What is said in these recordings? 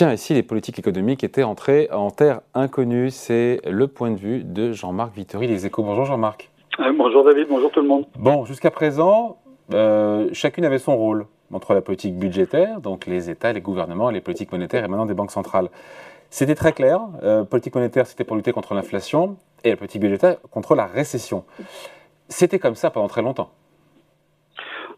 Tiens, ici, les politiques économiques étaient entrées en terre inconnue. C'est le point de vue de Jean-Marc Vittori, Les Échos. Bonjour Jean-Marc. Euh, bonjour David, bonjour tout le monde. Bon, jusqu'à présent, euh, chacune avait son rôle entre la politique budgétaire, donc les États, les gouvernements, les politiques monétaires et maintenant des banques centrales. C'était très clair. Euh, politique monétaire, c'était pour lutter contre l'inflation et la politique budgétaire contre la récession. C'était comme ça pendant très longtemps.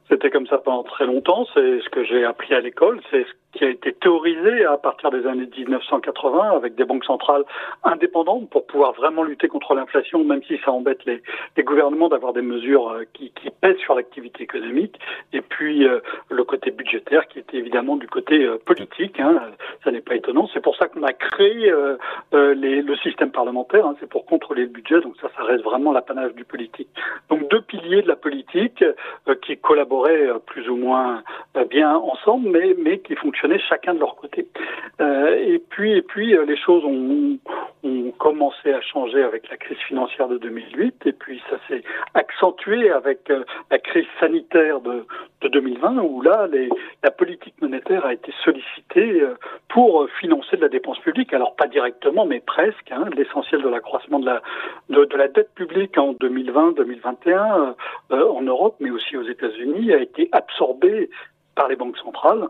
C'était comme ça pendant très longtemps. C'est ce que j'ai appris à l'école. C'est ce qui a été théorisé à partir des années 1980 avec des banques centrales indépendantes pour pouvoir vraiment lutter contre l'inflation, même si ça embête les, gouvernements d'avoir des mesures euh, qui, pèsent sur l'activité économique. Et puis euh, le côté budgétaire qui était évidemment du côté euh, politique. Hein, ça n'est pas étonnant. C'est pour ça qu'on a créé le système parlementaire. Hein, c'est pour contrôler le budget. Donc ça, ça reste vraiment l'apanage du politique. Donc deux piliers de la politique qui collaboraient plus ou moins bien ensemble, mais, qui chacun de leur côté. Euh, et puis, euh, les choses ont, commencé à changer avec la crise financière de 2008, et puis ça s'est accentué avec euh, la crise sanitaire de, de 2020, où là, la politique monétaire a été sollicitée pour financer de la dépense publique. Alors pas directement, mais presque. Hein, L'essentiel de l'accroissement de la, de, de, la dette publique en 2020-2021 euh, en Europe, mais aussi aux États-Unis, a été absorbé par les banques centrales.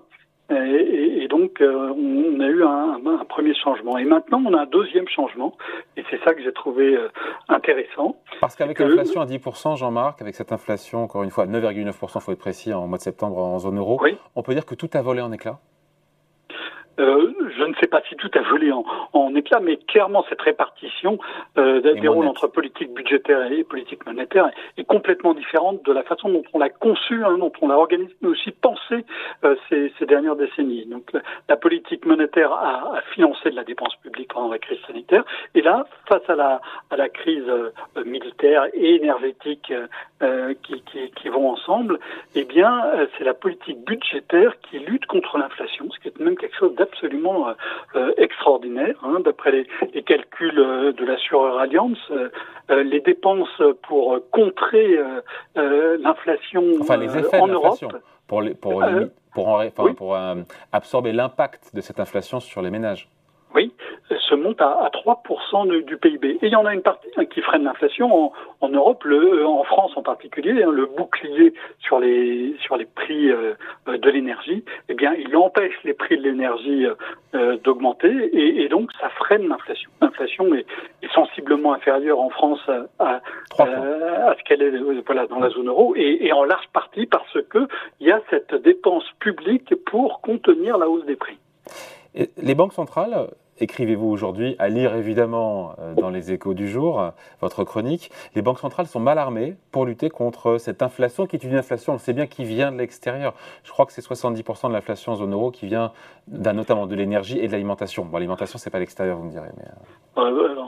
Et, et, donc, euh, on a eu un, un, premier changement. Et maintenant, on a un deuxième changement. Et c'est ça que j'ai trouvé euh, intéressant. Parce qu'avec l'inflation à 10%, Jean-Marc, avec cette inflation, encore une fois, 9,9%, il faut être précis, en mois de septembre en zone euro, oui. on peut dire que tout a volé en éclats? Euh, je ne sais pas si tout a volé en, en éclat, mais clairement cette répartition euh, des rôles entre politique budgétaire et politique monétaire est, complètement différente de la façon dont on l'a conçue, hein, dont on l'a organisé, mais aussi pensé euh, ces, ces, dernières décennies. Donc la, la politique monétaire a, a, financé de la dépense publique pendant la crise sanitaire, et là, face à la, à la crise euh, militaire et énergétique euh, qui, qui, qui, vont ensemble, eh bien, euh, c'est la politique budgétaire qui lutte contre l'inflation, ce qui est même quelque chose absolument euh, euh, extraordinaire. Hein, D'après les, les, calculs euh, de l'assureur Allianz, les dépenses pour contrer l'inflation enfin, les effets en de Europe, pour, les, pour, pour, en, enfin, oui. pour absorber l'impact de cette inflation sur les ménages. Oui, se monte à, à 3% du, PIB. Et il y en a une partie hein, qui freine l'inflation en, en, Europe, le, en France en particulier, hein, le bouclier sur les sur les prix euh, de l'énergie. Eh bien, il empêche les prix de l'énergie euh, d'augmenter et, et, donc ça freine l'inflation. L'inflation est, est, sensiblement inférieure en France à, à, euh, à ce qu'elle est voilà dans la zone euro et, et en large partie parce que il y a cette dépense publique pour contenir la hausse des prix. Les banques centrales écrivez-vous aujourd'hui, à lire évidemment euh, dans les échos du jour, euh, votre chronique, les banques centrales sont mal armées pour lutter contre cette inflation qui est une inflation, on sait bien, qui vient de l'extérieur. Je crois que c'est 70% de l'inflation en zone euro qui vient notamment de l'énergie et de l'alimentation. Bon, l'alimentation, c'est pas l'extérieur, vous me direz. Mais... Euh,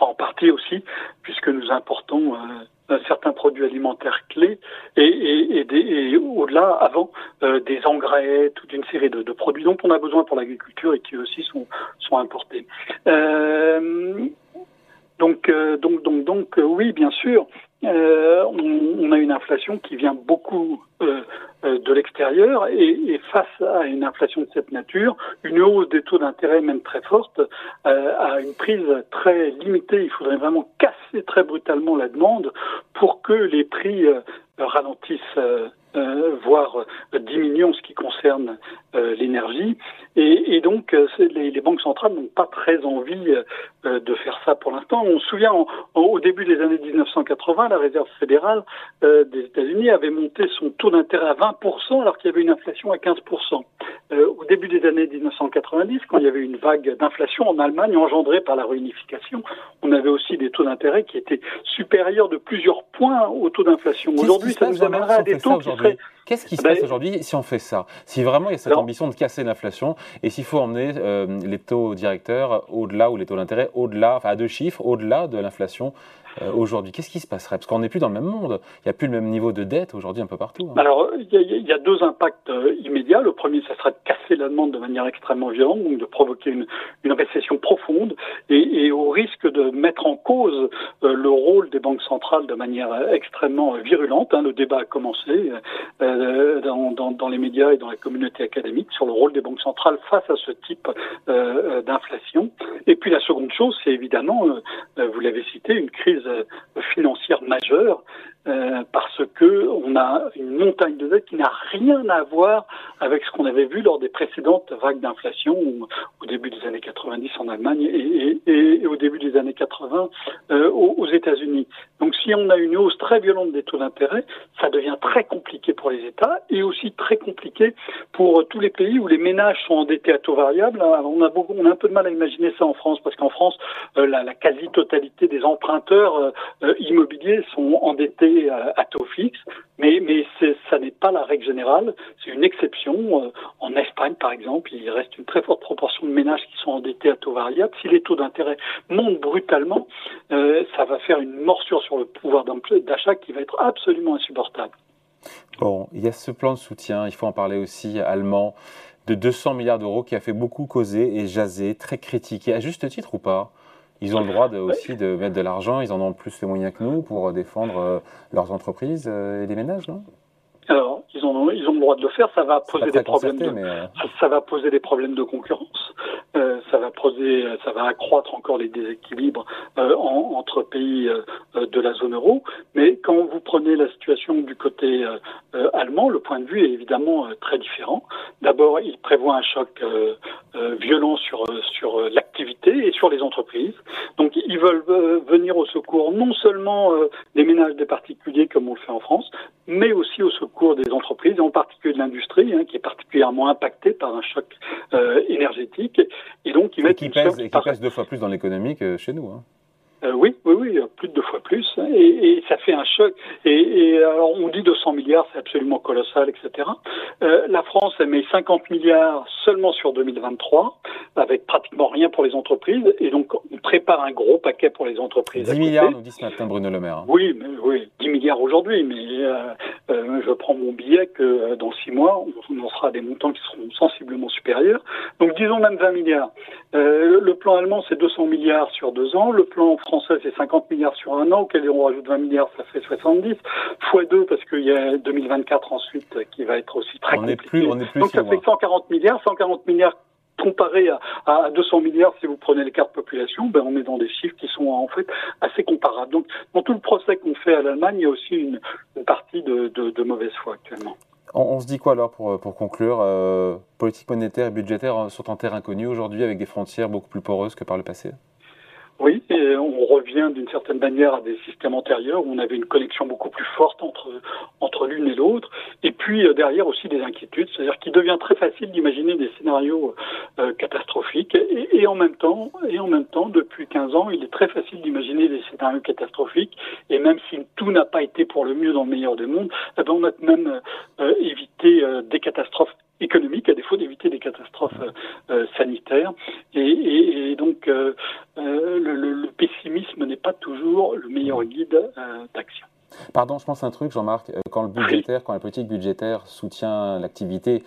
en partie aussi, puisque nous importons certains produits alimentaires clés et, et, au-delà, avant, euh, des engrais, toute une série de, produits dont on a besoin pour l'agriculture et qui aussi sont, importés. Euh, donc, euh, donc, donc, donc, oui, bien sûr, euh, on, on, a une inflation qui vient beaucoup euh, de l'extérieur et, face à une inflation de cette nature, une hausse des taux d'intérêt même très forte euh, a une prise très limitée. Il faudrait vraiment casser très brutalement la demande pour que les prix ralentissent euh, voire euh, diminuer en ce qui concerne euh, l'énergie. Et, et, donc, les, les, banques centrales n'ont pas très envie de faire ça pour l'instant. On se souvient, en, en, au début des années 1980, la Réserve fédérale des États-Unis avait monté son taux d'intérêt à 20% alors qu'il y avait une inflation à 15%. au début des années 1990, quand il y avait une vague d'inflation en Allemagne engendrée par la réunification, on avait aussi des taux d'intérêt qui étaient supérieurs de plusieurs points au taux d'inflation. Aujourd'hui, ça nous amènerait à des taux qui Could, Qu'est-ce qui se ben, passe aujourd'hui si on fait ça? Si vraiment il y a cette non. ambition de casser l'inflation et s'il faut emmener euh, les taux directeurs au-delà ou les taux d'intérêt au-delà, enfin à deux chiffres, au-delà de l'inflation aujourd'hui Qu'est-ce qui se passerait? Parce qu'on n'est plus dans le même monde. Il n'y a plus le même niveau de dette aujourd'hui un peu partout. Hein. Alors, il y, a deux impacts immédiats. Le premier, ça sera de casser la demande de manière extrêmement violente, donc de provoquer une, une récession profonde et, et, au risque de mettre en cause le rôle des banques centrales de manière extrêmement virulente. Hein. Le débat a commencé dans, dans, les médias et dans la communauté académique sur le rôle des banques centrales face à ce type d'inflation. Et puis la seconde chose, c'est évidemment, vous l'avez cité, une crise financière majeure euh, parce que on a une montagne de dette qui n'a rien à voir avec ce qu'on avait vu lors des précédentes vagues d'inflation au début des années 90 en Allemagne et, au début des années 80 euh, aux, États-Unis. Donc si on a une hausse très violente des taux d'intérêt, ça devient très compliqué pour les États et aussi très compliqué pour tous les pays où les ménages sont endettés à taux variable. on a beaucoup, on a un peu de mal à imaginer ça en France parce qu'en France, euh, la, la quasi-totalité des emprunteurs immobiliers sont endettés à, taux fixe, mais, mais ça n'est pas la règle générale, c'est une exception. Euh, en Espagne, par exemple, il reste une très forte proportion de ménages qui sont endettés à taux variable. Si les taux d'intérêt montent brutalement, euh, ça va faire une morsure sur le pouvoir d'achat qui va être absolument insupportable. Bon, il y a ce plan de soutien, il faut en parler aussi, allemand, de 200 milliards d'euros qui a fait beaucoup causer et jaser, très critiqué, à juste titre ou pas? Ils ont le droit aussi de mettre de l'argent, ils en ont plus les moyens que nous pour défendre euh, leurs entreprises euh, et les ménages, non? Alors, ils ont, ils ont le droit de le faire, ça va poser des problèmes. De, euh, ça, va poser des problèmes de concurrence. Ça va poser, ça va accroître encore les déséquilibres entre pays de la zone euro. Mais quand vous prenez la situation du côté allemand, le point de vue est évidemment très différent. D'abord, il prévoit un choc violent sur sur l'activité et sur les entreprises. Donc ils veulent euh, venir au secours non seulement euh, des ménages des particuliers comme on le fait en France, mais aussi au secours des entreprises, en particulier de l'industrie, hein, qui est particulièrement impactée par un choc euh, énergétique. Et donc ils mettent qui, pèse, et qui pèse deux fois plus dans l'économie que chez nous. Hein. Euh, oui, oui, oui, plus de deux fois plus, et, et ça fait un choc. Et, et, alors on dit 200 milliards, c'est absolument colossal, etc. Euh, la France elle met 50 milliards seulement sur 2023, avec pratiquement rien pour les entreprises, et donc on prépare un gros paquet pour les entreprises. 10 milliards, nous dit ce matin Bruno Le Maire. Hein. Oui, mais, oui, 10 milliards aujourd'hui, mais euh, euh, je prends mon billet que euh, dans 6 mois, on, en sera des montants qui seront sensiblement supérieurs. Donc disons même 20 milliards. le plan allemand c'est 200 milliards sur deux ans, le plan français, c'est 50 milliards sur un an, auquel on rajoute 20 milliards, ça fait 70, fois 2 parce qu'il y a 2024 ensuite qui va être aussi très on compliqué. Est plus, on est plus Donc ça fait 140 milliards, 140 milliards comparé à, à, 200 milliards, si vous prenez les cartes population, ben on est dans des chiffres qui sont en fait assez comparables. Donc, dans tout le procès qu'on fait à l'Allemagne, il y a aussi une, une partie de, de, de, mauvaise foi actuellement. On, on, se dit quoi alors pour, pour conclure euh, Politique monétaire et budgétaire sont en terre inconnue aujourd'hui avec des frontières beaucoup plus poreuses que par le passé? Oui, et on revient d'une certaine manière à des systèmes antérieurs où on avait une connexion beaucoup plus forte entre entre l'une et l'autre, et puis euh, derrière aussi des inquiétudes, c'est-à-dire qu'il devient très facile d'imaginer des scénarios euh, catastrophiques, et, en même temps, et en même temps, depuis 15 ans, il est très facile d'imaginer des scénarios catastrophiques, et même si tout n'a pas été pour le mieux dans le meilleur des mondes, eh ben on a même euh, évité des catastrophes économiques à défaut d'éviter des catastrophes sanitaires, et, donc le, pessimisme n'est pas toujours le meilleur guide euh, d'action. Pardon, je pense un truc, Jean-Marc. Euh, quand le budgétaire, quand la politique budgétaire soutient l'activité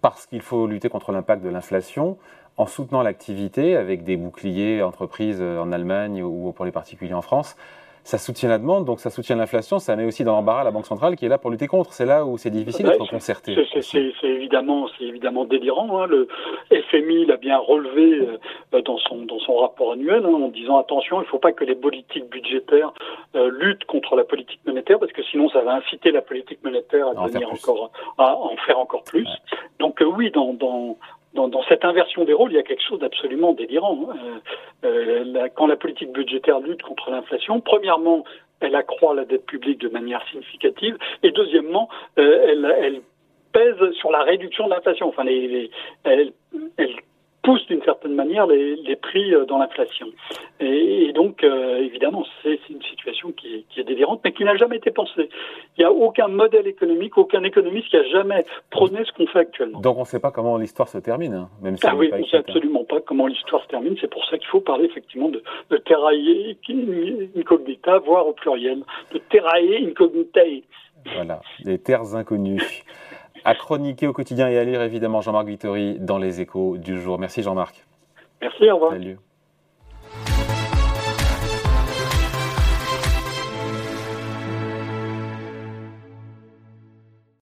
parce qu'il faut lutter contre l'impact de l'inflation, en soutenant l'activité avec des boucliers entreprises euh, en Allemagne ou pour les particuliers en France, ça soutient la demande, donc ça soutient l'inflation, ça met aussi dans l'embarras la Banque centrale qui est là pour lutter contre. C'est là où c'est difficile d'être concerté. C'est évidemment, évidemment délirant. Hein. Le FMI l'a bien relevé euh, dans son dans son rapport annuel hein, en disant attention, il ne faut pas que les politiques budgétaires euh, luttent contre la politique monétaire parce que sinon ça va inciter la politique monétaire à, devenir encore à en faire encore plus. Donc euh, oui, dans, dans dans, dans, cette inversion des rôles, il y a quelque chose d'absolument délirant. Euh, euh, quand la politique budgétaire lutte contre l'inflation, premièrement, elle accroît la dette publique de manière significative, et deuxièmement, euh, elle, elle, pèse sur la réduction de l'inflation. Enfin, les, les, elle, elle pousse d'une certaine manière les, les prix dans l'inflation. Et, donc, évidemment, c'est une situation qui est, qui est délirante, mais qui n'a jamais été pensée. Il n'y a aucun modèle économique, aucun économiste qui a jamais prôné ce qu'on fait actuellement. Donc, on ne sait pas comment l'histoire se termine, hein, même si ah oui, on ne sait absolument pas comment l'histoire se termine. C'est pour ça qu'il faut parler effectivement de, de terrailler incognita, voire au pluriel, de terrailler incognitae. Voilà, les terres inconnues. À chroniquer au quotidien et à lire évidemment Jean-Marc Vittori dans les échos du jour. Merci Jean-Marc. Merci, au revoir. Salut.